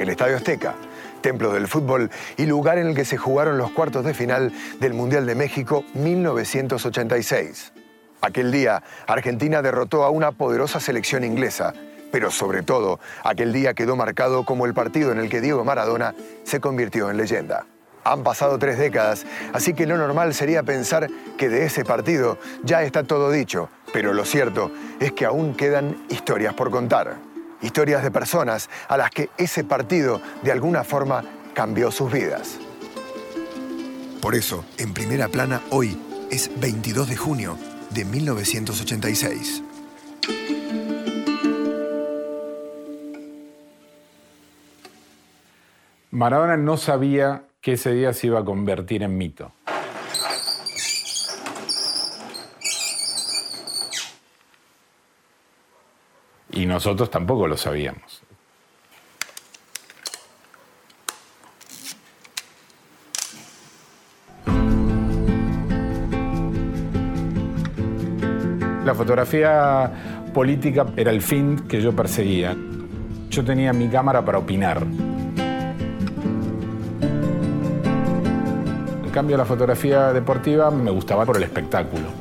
el Estadio Azteca, templo del fútbol y lugar en el que se jugaron los cuartos de final del Mundial de México 1986. Aquel día, Argentina derrotó a una poderosa selección inglesa, pero sobre todo, aquel día quedó marcado como el partido en el que Diego Maradona se convirtió en leyenda. Han pasado tres décadas, así que lo normal sería pensar que de ese partido ya está todo dicho, pero lo cierto es que aún quedan historias por contar. Historias de personas a las que ese partido de alguna forma cambió sus vidas. Por eso, en primera plana hoy es 22 de junio de 1986. Maradona no sabía que ese día se iba a convertir en mito. Y nosotros tampoco lo sabíamos. La fotografía política era el fin que yo perseguía. Yo tenía mi cámara para opinar. En cambio, la fotografía deportiva me gustaba por el espectáculo.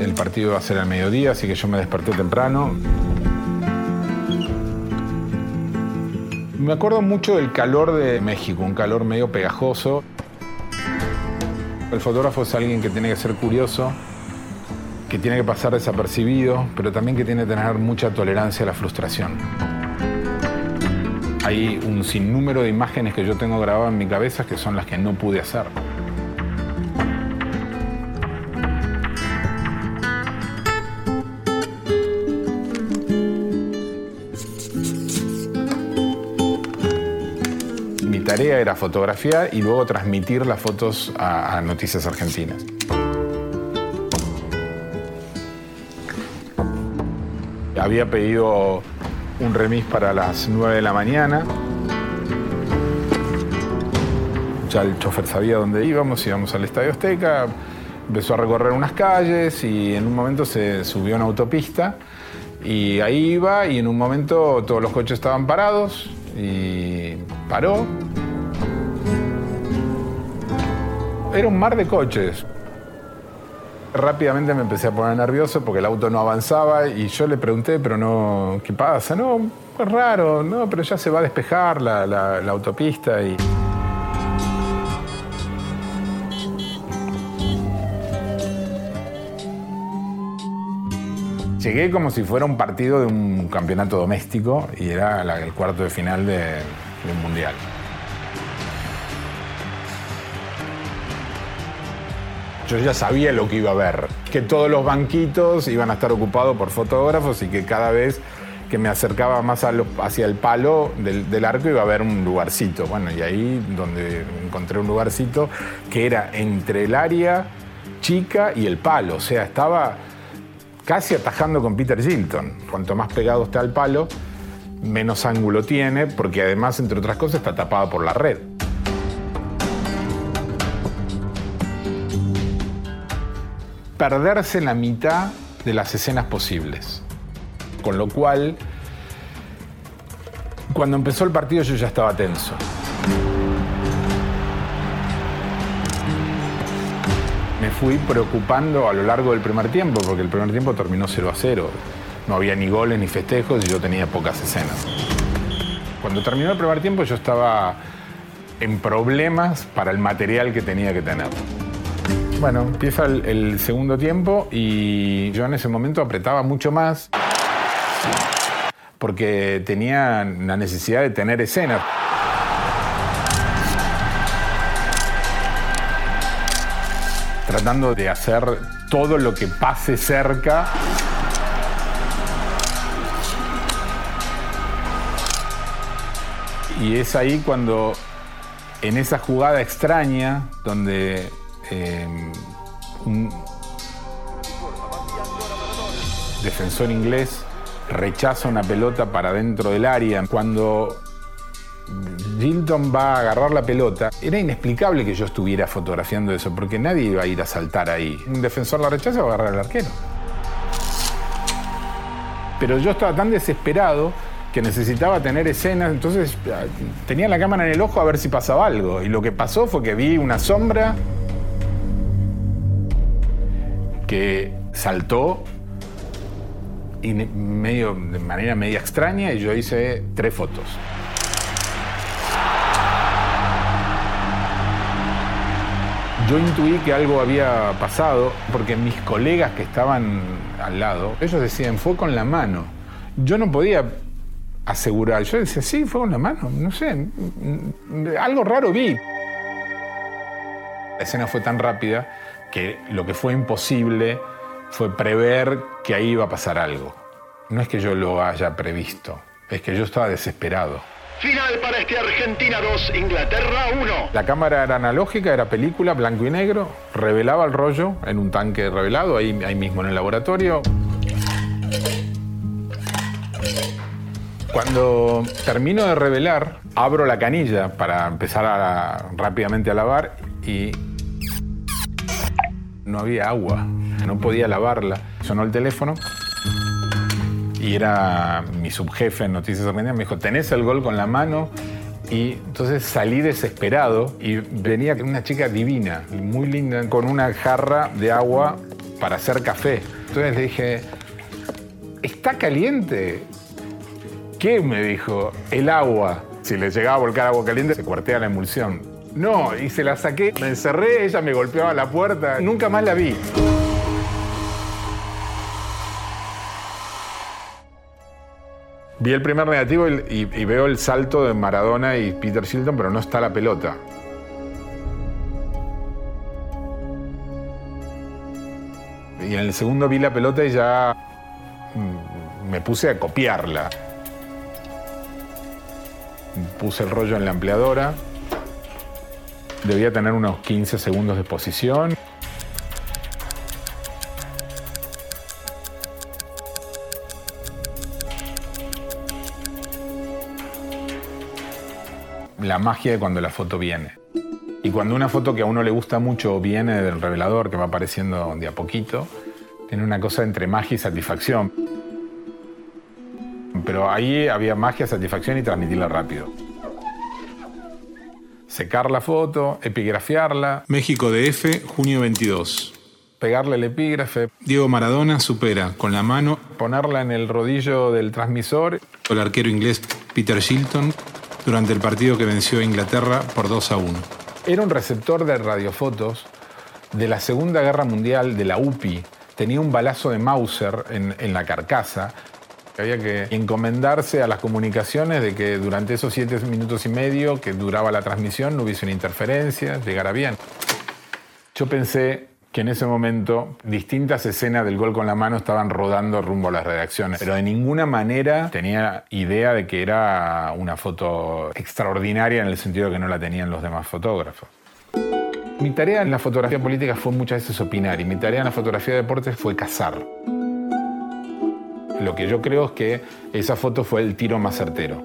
El partido iba a ser al mediodía, así que yo me desperté temprano. Me acuerdo mucho del calor de México, un calor medio pegajoso. El fotógrafo es alguien que tiene que ser curioso, que tiene que pasar desapercibido, pero también que tiene que tener mucha tolerancia a la frustración. Hay un sinnúmero de imágenes que yo tengo grabadas en mi cabeza que son las que no pude hacer. Era fotografiar y luego transmitir las fotos a, Noticias Argentinas. Había pedido un remis para las 9 de la mañana. Ya el chofer sabía dónde íbamos, íbamos al Estadio Azteca, empezó a recorrer unas calles y en un momento se subió a una autopista y ahí iba y en un momento todos los coches estaban parados y paró. Era un mar de coches. Rápidamente me empecé a poner nervioso porque el auto no avanzaba y yo le pregunté, pero no, ¿qué pasa? No, es raro, no, pero ya se va a despejar la, autopista y... Llegué como si fuera un partido de un campeonato doméstico y era el cuarto de final de, de un mundial. Yo ya sabía lo que iba a ver, que todos los banquitos iban a estar ocupados por fotógrafos y que cada vez que me acercaba más hacia el palo del, del arco iba a haber un lugarcito. Bueno, y ahí donde encontré un lugarcito que era entre el área chica y el palo, o sea, estaba casi atajando con Peter Gilton. Cuanto más pegado está al palo, menos ángulo tiene, porque además, entre otras cosas, está tapada por la red. Perderse la mitad de las escenas posibles. Con lo cual, cuando empezó el partido yo ya estaba tenso. me fui preocupando a lo largo del primer tiempo, porque el primer tiempo terminó 0 a 0. No había ni goles ni festejos y yo tenía pocas escenas. Cuando terminó el primer tiempo yo estaba en problemas para el material que tenía que tener. Bueno, empieza el, segundo tiempo y yo en ese momento apretaba mucho más porque tenía la necesidad de tener escenas. tratando de hacer todo lo que pase cerca. Y es ahí cuando, en esa jugada extraña, donde eh, un defensor inglés rechaza una pelota para dentro del área, cuando Gilton va a agarrar la pelota. Era inexplicable que yo estuviera fotografiando eso, porque nadie iba a ir a saltar ahí. Un defensor la rechaza va a agarrar al arquero. Pero yo estaba tan desesperado que necesitaba tener escenas, entonces ah, tenía la cámara en el ojo a ver si pasaba algo. Y lo que pasó fue que vi una sombra que saltó y medio, de manera media extraña y yo hice tres fotos. Yo intuí que algo había pasado porque mis colegas que estaban al lado, ellos decían, fue con la mano. Yo no podía asegurar, yo decía, sí, fue con la mano, no sé, algo raro vi. La escena fue tan rápida que lo que fue imposible fue prever que ahí iba a pasar algo. No es que yo lo haya previsto, es que yo estaba desesperado. Final para este Argentina 2, Inglaterra 1. La cámara era analógica, era película, blanco y negro, revelaba el rollo en un tanque revelado, ahí, ahí mismo en el laboratorio. Cuando termino de revelar, abro la canilla para empezar rápidamente a lavar y no había agua, no podía lavarla. Sonó el teléfono y era mi subjefe en Noticias Argentinas, me dijo, ¿tenés el gol con la mano? Y entonces salí desesperado y venía una chica divina, muy linda, con una jarra de agua para hacer café. Entonces le dije, ¿está caliente? ¿Qué? Me dijo, el agua. Si le llegaba a volcar agua caliente, se cuartea la emulsión. No, y se la saqué, me encerré, ella me golpeaba la puerta, nunca más la vi. Vi el primer negativo y, veo el salto de Maradona y Peter Shilton, pero no está la pelota. Y en el segundo vi la pelota y ya mm, me puse a copiarla. Puse el rollo en la ampliadora. Debía tener unos 15 segundos de posición. la magia de cuando la foto viene. Y cuando una foto que a uno le gusta mucho viene del revelador, que va apareciendo de a poquito, tiene una cosa entre magia y satisfacción. Pero ahí había magia, satisfacción y transmitirla rápido. Secar la foto, epigrafiarla. México DF, junio 22. Pegarle el epígrafe. Diego Maradona supera con la mano. Ponerla en el rodillo del transmisor. El arquero inglés Peter Shilton durante el partido que venció a Inglaterra por 2 a 1. Era un receptor de radiofotos de la Segunda Guerra Mundial de la UPI. Tenía un balazo de Mauser en, la carcasa. Había que encomendarse a las comunicaciones de que durante esos siete minutos y medio que duraba la transmisión no hubiese una interferencia, llegara bien. Yo pensé, que en ese momento distintas escenas del gol con la mano estaban rodando rumbo a las redacciones, pero de ninguna manera tenía idea de que era una foto extraordinaria en el sentido de que no la tenían los demás fotógrafos. Mi tarea en la fotografía política fue muchas veces opinar y mi tarea en la fotografía de deportes fue cazar. Lo que yo creo es que esa foto fue el tiro más certero.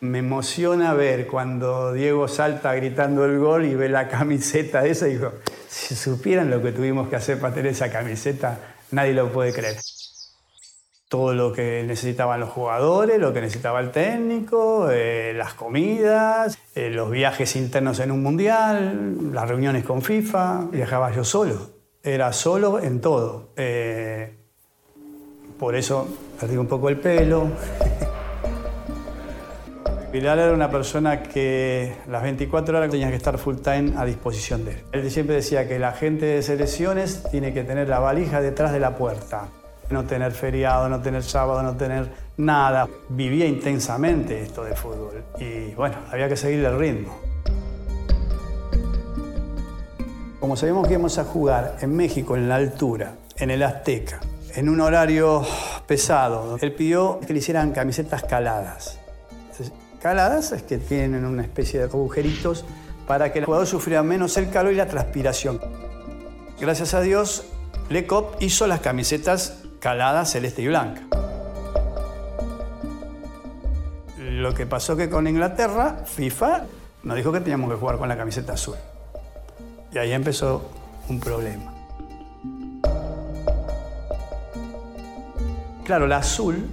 me emociona ver cuando Diego salta gritando el gol y ve la camiseta esa y digo, si supieran lo que tuvimos que hacer para tener esa camiseta, nadie lo puede creer. Todo lo que necesitaban los jugadores, lo que necesitaba el técnico, eh, las comidas, eh, los viajes internos en un mundial, las reuniones con FIFA. Viajaba yo solo, era solo en todo. Eh, por eso perdí un poco el pelo. Pilar era una persona que las 24 horas tenía que estar full time a disposición de él. Él siempre decía que la gente de selecciones tiene que tener la valija detrás de la puerta. No tener feriado, no tener sábado, no tener nada. Vivía intensamente esto de fútbol y bueno, había que seguir el ritmo. Como sabíamos que íbamos a jugar en México, en la altura, en el Azteca, en un horario pesado, él pidió que le hicieran camisetas caladas caladas es que tienen una especie de agujeritos para que el jugador sufriera menos el calor y la transpiración. Gracias a Dios, Lecop hizo las camisetas caladas celeste y blanca. Lo que pasó que con Inglaterra, FIFA nos dijo que teníamos que jugar con la camiseta azul. Y ahí empezó un problema. Claro, la azul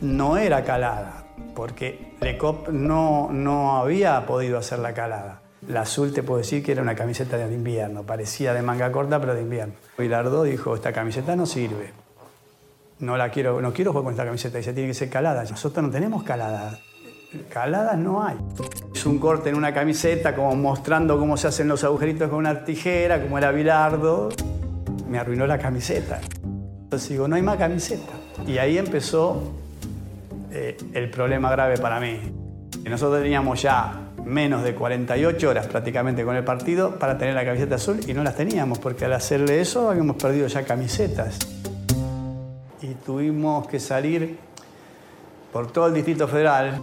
no era calada, porque Lecop no, no había podido hacer la calada. La azul te puedo decir que era una camiseta de invierno, parecía de manga corta, pero de invierno. Bilardo dijo, esta camiseta no sirve. No la quiero, no quiero jugar con esta camiseta, dice, tiene que ser calada. Nosotros no tenemos calada. Caladas no hay. Es un corte en una camiseta, como mostrando cómo se hacen los agujeritos con una tijera, como era Bilardo. Me arruinó la camiseta. Entonces digo, no hay más camiseta. Y ahí empezó eh, el problema grave para mí. Nosotros teníamos ya menos de 48 horas prácticamente con el partido para tener la camiseta azul y no las teníamos porque al hacerle eso habíamos perdido ya camisetas. Tuvimos que salir por todo el Distrito Federal.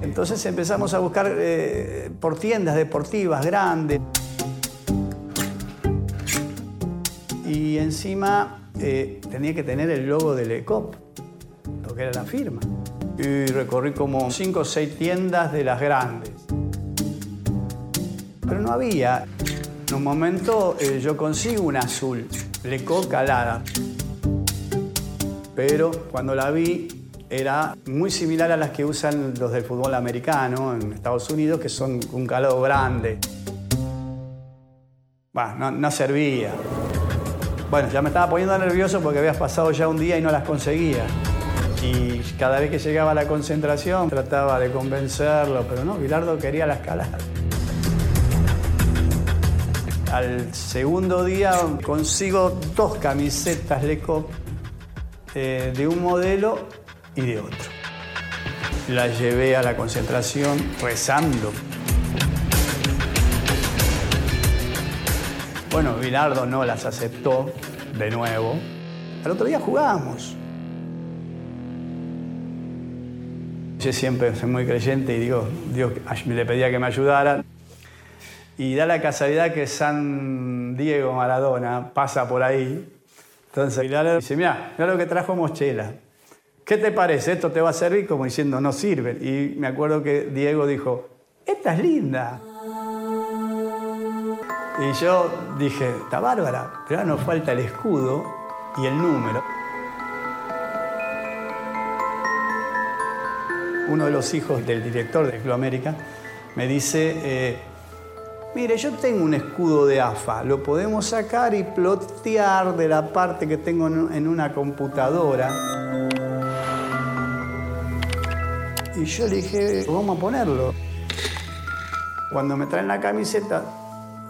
Entonces empezamos a buscar eh, por tiendas deportivas grandes. Y encima eh, tenía que tener el logo del ECOP, lo que era la firma. Y recorrí como cinco o seis tiendas de las grandes. Pero no había. En un momento eh, yo consigo una azul, Lecoq calada. Pero cuando la vi era muy similar a las que usan los del fútbol americano en Estados Unidos, que son un calado grande. Bah, no, servía. Bueno, ya me estaba poniendo nervioso porque había pasado ya un día y no las conseguía. Y cada vez que llegaba a la concentración trataba de convencerlo, pero no, Bilardo quería la escalada. Al segundo día consigo dos camisetas Leco eh, de un modelo y de otro. Las llevé a la concentración rezando. Bueno, Bilardo no las aceptó de nuevo. Al otro día jugábamos. Yo siempre soy muy creyente y digo, Dios le pedía que me ayudara. Y da la casualidad que San Diego Maradona pasa por ahí. Entonces Bilardo dice, mira, mira lo que trajo Mochela. ¿Qué te parece? ¿Esto te va a servir? Como diciendo, no sirve. Y me acuerdo que Diego dijo, esta es linda. Y yo dije, está bárbara, pero ahora nos falta el escudo y el número. Uno de los hijos del director de Club América me dice, eh, mire, yo tengo un escudo de AFA, lo podemos sacar y plotear de la parte que tengo en una computadora. Y yo le dije, vamos a ponerlo. Cuando me traen la camiseta,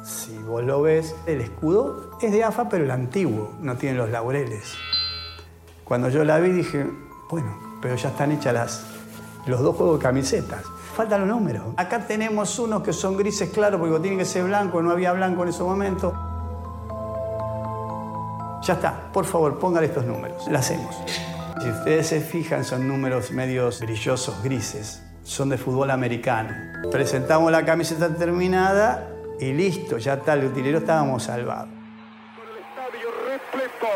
si vos lo ves, el escudo es de AFA, pero el antiguo, no tiene los laureles. Cuando yo la vi dije, bueno, pero ya están hechas los dos juegos de camisetas. Faltan los números. Acá tenemos unos que son grises claros porque tienen que ser blanco, no había blanco en ese momento. Ya está, por favor, póngale estos números. Lo hacemos. Si ustedes se fijan, son números medios brillosos, grises. Son de fútbol americano. Presentamos la camiseta terminada y listo, ya está, el utilero estábamos salvados. El estadio repleto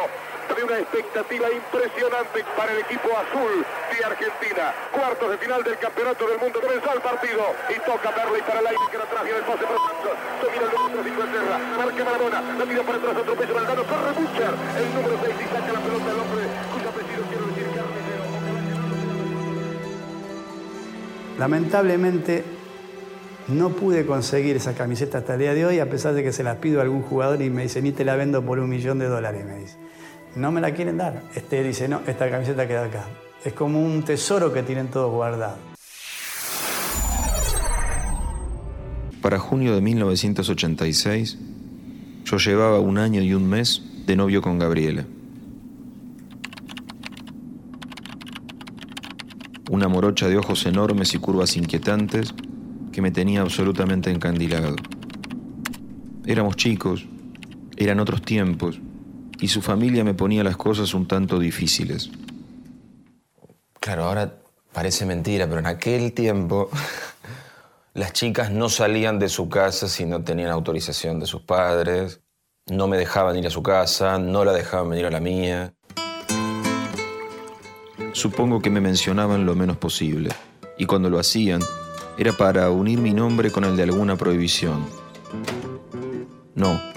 una expectativa impresionante para el equipo azul de Argentina. Cuartos de final del Campeonato del Mundo. Comenzó el partido y toca Berley para el aire que la traje del pase profundo. Domina el número de Inglaterra. Marca Maradona. La tira para atrás. Otro peso Valdano. Corre Butcher. El número 6 y saca la pelota del hombre cuyo apellido quiero decir Carnicero. Lamentablemente no pude conseguir esa camiseta hasta el día de hoy, a pesar de que se las pido a algún jugador y me dice, ni te la vendo por un millón de dólares, me dice. No me la quieren dar. Este dice, no, esta camiseta queda acá. Es como un tesoro que tienen todos guardado. Para junio de 1986, yo llevaba un año y un mes de novio con Gabriela. Una morocha de ojos enormes y curvas inquietantes que me tenía absolutamente encandilado. Éramos chicos, eran otros tiempos, y su familia me ponía las cosas un tanto difíciles. Claro, ahora parece mentira, pero en aquel tiempo las chicas no salían de su casa si no tenían autorización de sus padres, no me dejaban ir a su casa, no la dejaban venir a la mía. Supongo que me mencionaban lo menos posible, y cuando lo hacían, era para unir mi nombre con el de alguna prohibición. No,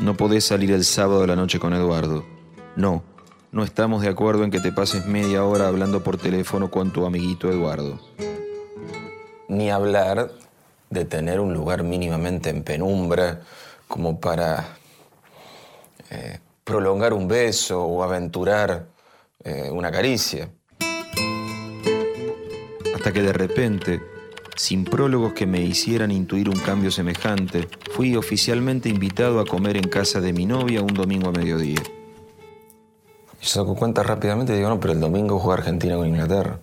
no podés salir el sábado a la noche con Eduardo. No, no estamos de acuerdo en que te pases media hora hablando por teléfono con tu amiguito Eduardo. Ni hablar de tener un lugar mínimamente en penumbra como para eh, prolongar un beso o aventurar eh, una caricia. Hasta que de repente, sin prólogos que me hicieran intuir un cambio semejante, fui oficialmente invitado a comer en casa de mi novia un domingo a mediodía. Y se sacó cuenta rápidamente y digo, no, pero el domingo juega Argentina con Inglaterra.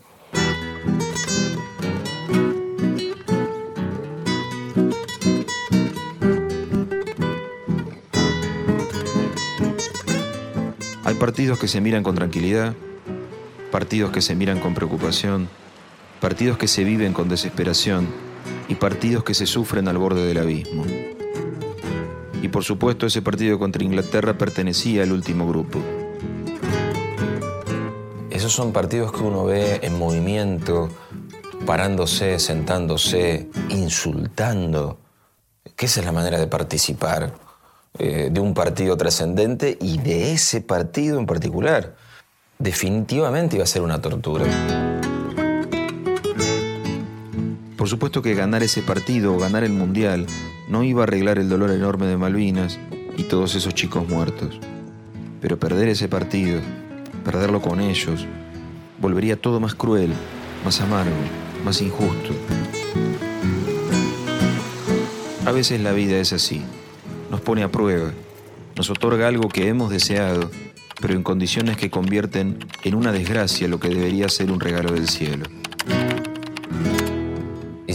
Hay partidos que se miran con tranquilidad, partidos que se miran con preocupación, partidos que se viven con desesperación y partidos que se sufren al borde del abismo. Y por supuesto ese partido contra Inglaterra pertenecía al último grupo. Esos son partidos que uno ve en movimiento, parándose, sentándose, insultando. Que esa es la manera de participar eh, de un partido trascendente y de ese partido en particular. Definitivamente iba a ser una tortura. Por supuesto que ganar ese partido o ganar el Mundial no iba a arreglar el dolor enorme de Malvinas y todos esos chicos muertos. Pero perder ese partido, perderlo con ellos, volvería todo más cruel, más amargo, más injusto. A veces la vida es así, nos pone a prueba, nos otorga algo que hemos deseado, pero en condiciones que convierten en una desgracia lo que debería ser un regalo del cielo.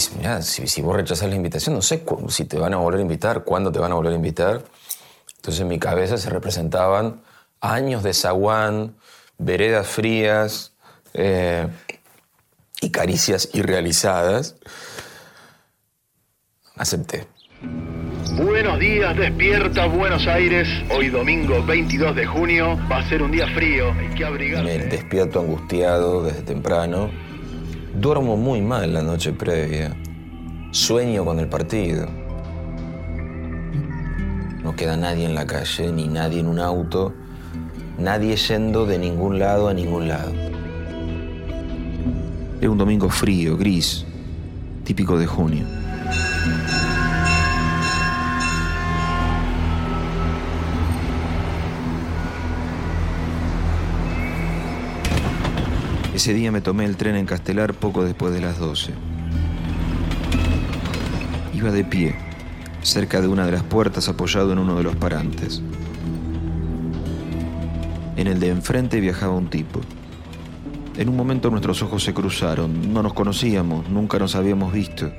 Si, si, si vos rechazás la invitación, no sé si te van a volver a invitar, cuándo te van a volver a invitar. Entonces en mi cabeza se representaban años de zaguán, veredas frías eh, y caricias irrealizadas. Acepté. Buenos días, despierta Buenos Aires. Hoy domingo 22 de junio va a ser un día frío. Hay que Me despierto angustiado desde temprano. Duermo muy mal la noche previa. Sueño con el partido. No queda nadie en la calle, ni nadie en un auto, nadie yendo de ningún lado a ningún lado. Era un domingo frío, gris, típico de junio. Ese día me tomé el tren en Castelar poco después de las 12. Iba de pie, cerca de una de las puertas apoyado en uno de los parantes. En el de enfrente viajaba un tipo. En un momento nuestros ojos se cruzaron. No nos conocíamos, nunca nos habíamos visto.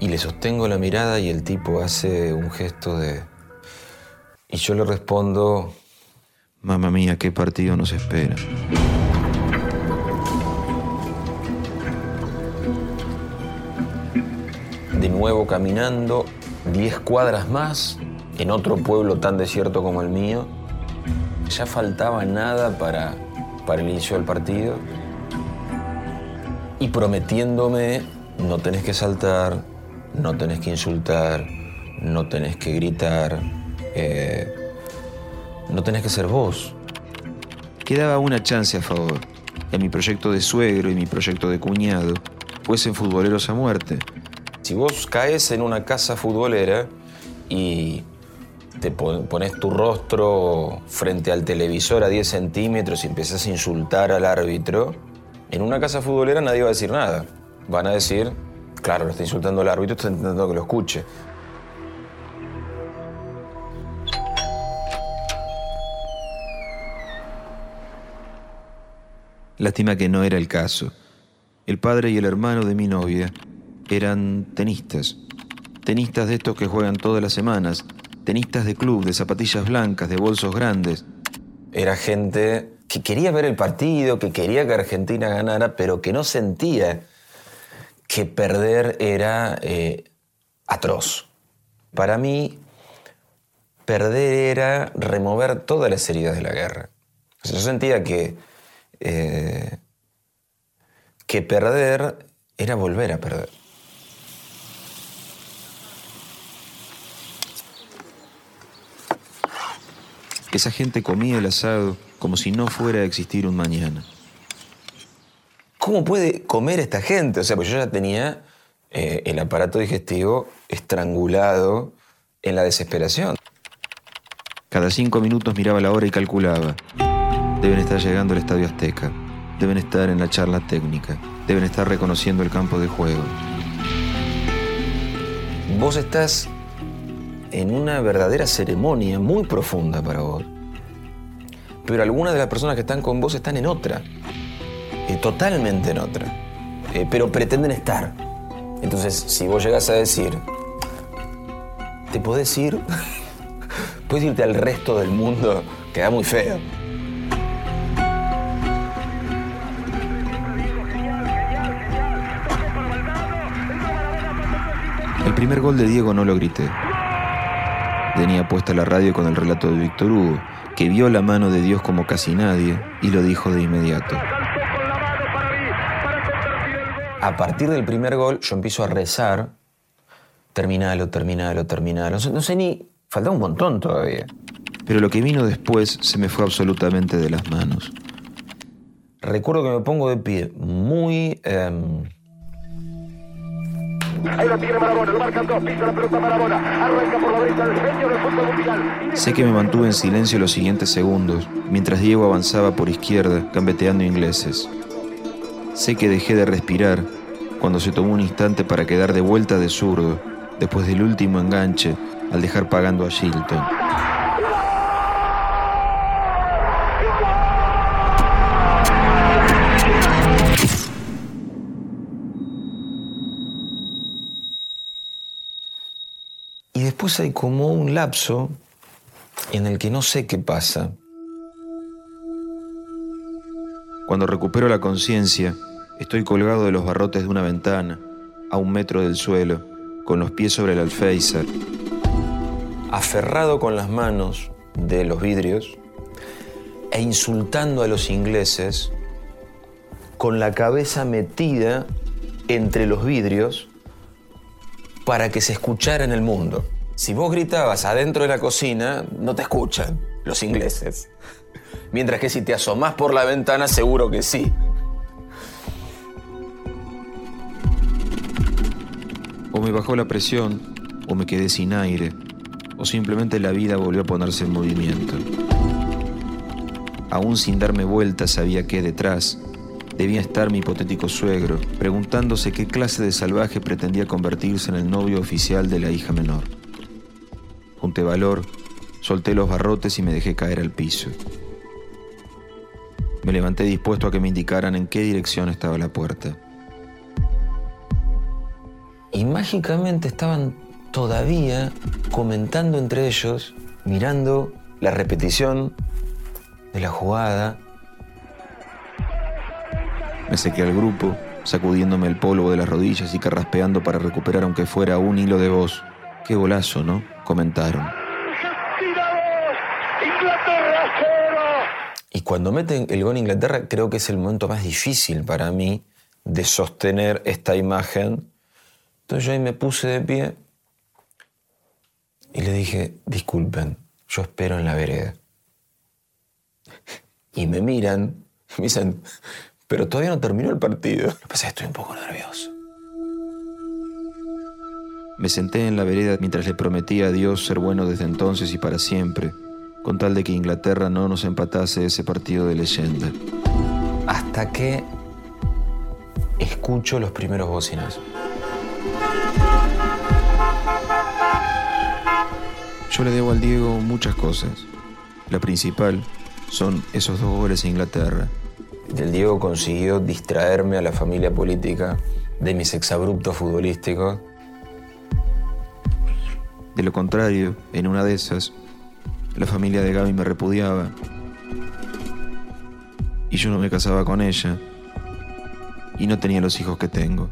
Y le sostengo la mirada y el tipo hace un gesto de... Y yo le respondo, Mamma mía, qué partido nos espera. De nuevo caminando 10 cuadras más en otro pueblo tan desierto como el mío. Ya faltaba nada para, para el inicio del partido. Y prometiéndome, no tenés que saltar, no tenés que insultar, no tenés que gritar, eh, no tenés que ser vos. Quedaba una chance a favor. Que mi proyecto de suegro y mi proyecto de cuñado fuesen futboleros a muerte. Si vos caes en una casa futbolera y te pon- pones tu rostro frente al televisor a 10 centímetros y empiezas a insultar al árbitro, en una casa futbolera nadie va a decir nada. Van a decir, claro, lo está insultando el árbitro, está intentando que lo escuche. Lástima que no era el caso. El padre y el hermano de mi novia eran tenistas. Tenistas de estos que juegan todas las semanas. Tenistas de club, de zapatillas blancas, de bolsos grandes. Era gente que quería ver el partido, que quería que Argentina ganara, pero que no sentía que perder era eh, atroz. Para mí, perder era remover todas las heridas de la guerra. Yo sentía que, eh, que perder era volver a perder. Esa gente comía el asado como si no fuera a existir un mañana. ¿Cómo puede comer esta gente? O sea, pues yo ya tenía eh, el aparato digestivo estrangulado en la desesperación. Cada cinco minutos miraba la hora y calculaba. Deben estar llegando al Estadio Azteca. Deben estar en la charla técnica. Deben estar reconociendo el campo de juego. Vos estás en una verdadera ceremonia muy profunda para vos. Pero algunas de las personas que están con vos están en otra. eh, totalmente en otra. Eh, pero pretenden estar. Entonces, si vos llegás a decir, te podés ir, puedes irte al resto del mundo, queda muy feo. El primer gol de Diego no lo grité. Tenía puesta la radio con el relato de Víctor Hugo, que vio la mano de Dios como casi nadie y lo dijo de inmediato. A partir del primer gol, yo empiezo a rezar. Terminalo, terminalo, terminalo. No sé, ni. Falta un montón todavía. Pero lo que vino después se me fue absolutamente de las manos. Recuerdo que me pongo de pie muy. em, Sé que me mantuve en silencio los siguientes segundos, mientras Diego avanzaba por izquierda, gambeteando ingleses. Sé que dejé de respirar cuando se tomó un instante para quedar de vuelta de zurdo, después del último enganche, al dejar pagando a Shilton. Después hay como un lapso en el que no sé qué pasa. Cuando recupero la conciencia, estoy colgado de los barrotes de una ventana, a un metro del suelo, con los pies sobre el alféizar. Aferrado con las manos de los vidrios e insultando a los ingleses con la cabeza metida entre los vidrios para que se escuchara en el mundo. Si vos gritabas adentro de la cocina, no te escuchan los ingleses. Mientras que si te asomás por la ventana, seguro que sí. O me bajó la presión, o me quedé sin aire, o simplemente la vida volvió a ponerse en movimiento. Aún sin darme vuelta sabía que detrás debía estar mi hipotético suegro, preguntándose qué clase de salvaje pretendía convertirse en el novio oficial de la hija menor. Junté valor, solté los barrotes y me dejé caer al piso. Me levanté dispuesto a que me indicaran en qué dirección estaba la puerta. Y mágicamente estaban todavía comentando entre ellos, mirando la repetición de la jugada. Me sequé al grupo, sacudiéndome el polvo de las rodillas y carraspeando para recuperar aunque fuera un hilo de voz. Qué golazo, ¿no? Comentaron. Argentina 2, Inglaterra 0. Y cuando meten el gol Inglaterra, creo que es el momento más difícil para mí de sostener esta imagen. Entonces yo ahí me puse de pie y le dije, disculpen, yo espero en la vereda. Y me miran me dicen, pero todavía no terminó el partido. Lo que pasa es que estoy un poco nervioso. Me senté en la vereda mientras le prometía a Dios ser bueno desde entonces y para siempre, con tal de que Inglaterra no nos empatase ese partido de leyenda. Hasta que escucho los primeros bocinazos. Yo le debo al Diego muchas cosas. La principal son esos dos goles a Inglaterra. Del Diego consiguió distraerme a la familia política de mis exabruptos futbolísticos. De lo contrario, en una de esas, la familia de Gaby me repudiaba. Y yo no me casaba con ella. Y no tenía los hijos que tengo.